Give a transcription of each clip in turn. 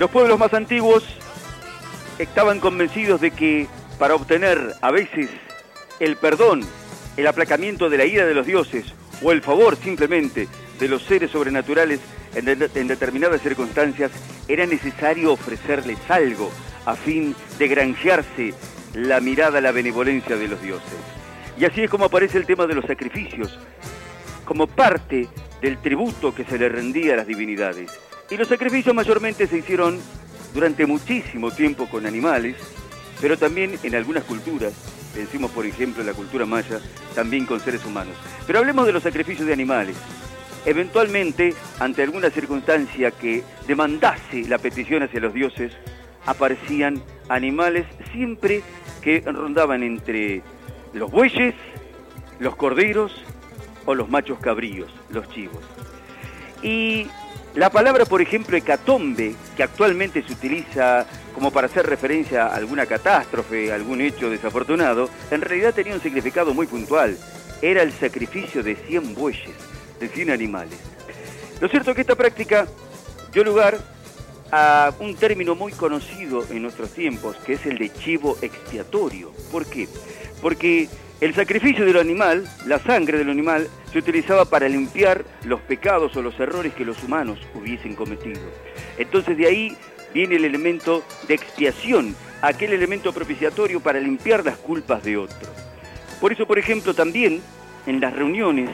Los pueblos más antiguos estaban convencidos de que para obtener a veces el perdón, el aplacamiento de la ira de los dioses o el favor simplemente de los seres sobrenaturales en, determinadas circunstancias, era necesario ofrecerles algo a fin de granjearse la mirada, la benevolencia de los dioses. Y así es como aparece el tema de los sacrificios, como parte del tributo que se le rendía a las divinidades. Y los sacrificios mayormente se hicieron durante muchísimo tiempo con animales, pero también en algunas culturas, pensemos por ejemplo en la cultura maya, también con seres humanos. Pero hablemos de los sacrificios de animales. Eventualmente, ante alguna circunstancia que demandase la petición hacia los dioses, aparecían animales siempre que rondaban entre los bueyes, los corderos o los machos cabríos, los chivos. Y la palabra, por ejemplo, hecatombe, que actualmente se utiliza como para hacer referencia a alguna catástrofe, algún hecho desafortunado, en realidad tenía un significado muy puntual. Era el sacrificio de 100 bueyes, de 100 animales. Lo cierto es que esta práctica dio lugar a un término muy conocido en nuestros tiempos, que es el de chivo expiatorio. ¿Por qué? Porque el sacrificio del animal, la sangre del animal, se utilizaba para limpiar los pecados o los errores que los humanos hubiesen cometido. Entonces de ahí viene el elemento de expiación, aquel elemento propiciatorio para limpiar las culpas de otro. Por eso, por ejemplo, también en las reuniones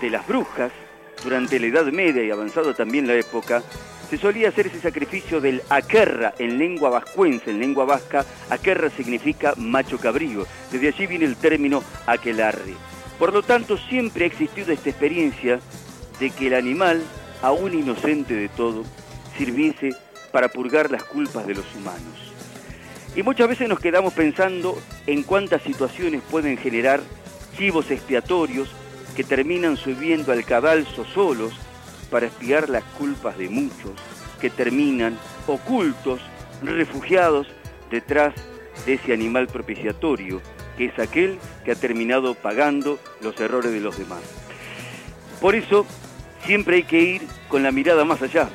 de las brujas, durante la Edad Media y avanzado también la época, se solía hacer ese sacrificio del aquerra en lengua vascuense, en lengua vasca, aquerra significa macho cabrío, desde allí viene el término aquelarre. Por lo tanto, siempre ha existido esta experiencia de que el animal, aún inocente de todo, sirviese para purgar las culpas de los humanos. Y muchas veces nos quedamos pensando en cuántas situaciones pueden generar chivos expiatorios que terminan subiendo al cadalso solos para espiar las culpas de muchos que terminan ocultos, refugiados detrás de ese animal propiciatorio, que es aquel que ha terminado pagando los errores de los demás. Por eso, siempre hay que ir con la mirada más allá,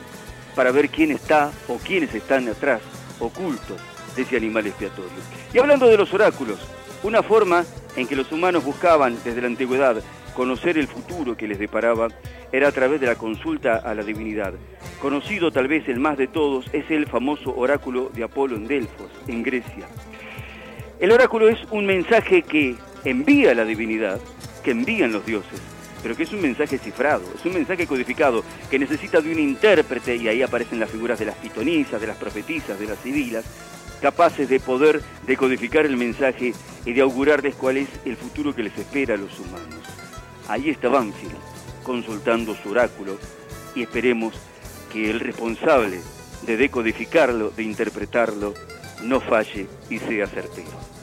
para ver quién está o quiénes están atrás, ocultos de ese animal expiatorio. Y hablando de los oráculos, una forma en que los humanos buscaban desde la antigüedad conocer el futuro que les deparaba era a través de la consulta a la divinidad. Conocido tal vez el más de todos es el famoso oráculo de Apolo en Delfos, en Grecia. El oráculo es un mensaje que envía la divinidad, que envían los dioses, pero que es un mensaje cifrado, es un mensaje codificado que necesita de un intérprete, y ahí aparecen las figuras de las pitonisas, de las profetisas, de las civilas, capaces de poder decodificar el mensaje y de augurarles cuál es el futuro que les espera a los humanos. Ahí está Banfield, consultando su oráculo, y esperemos que el responsable de decodificarlo, de interpretarlo, no falle y sea certero.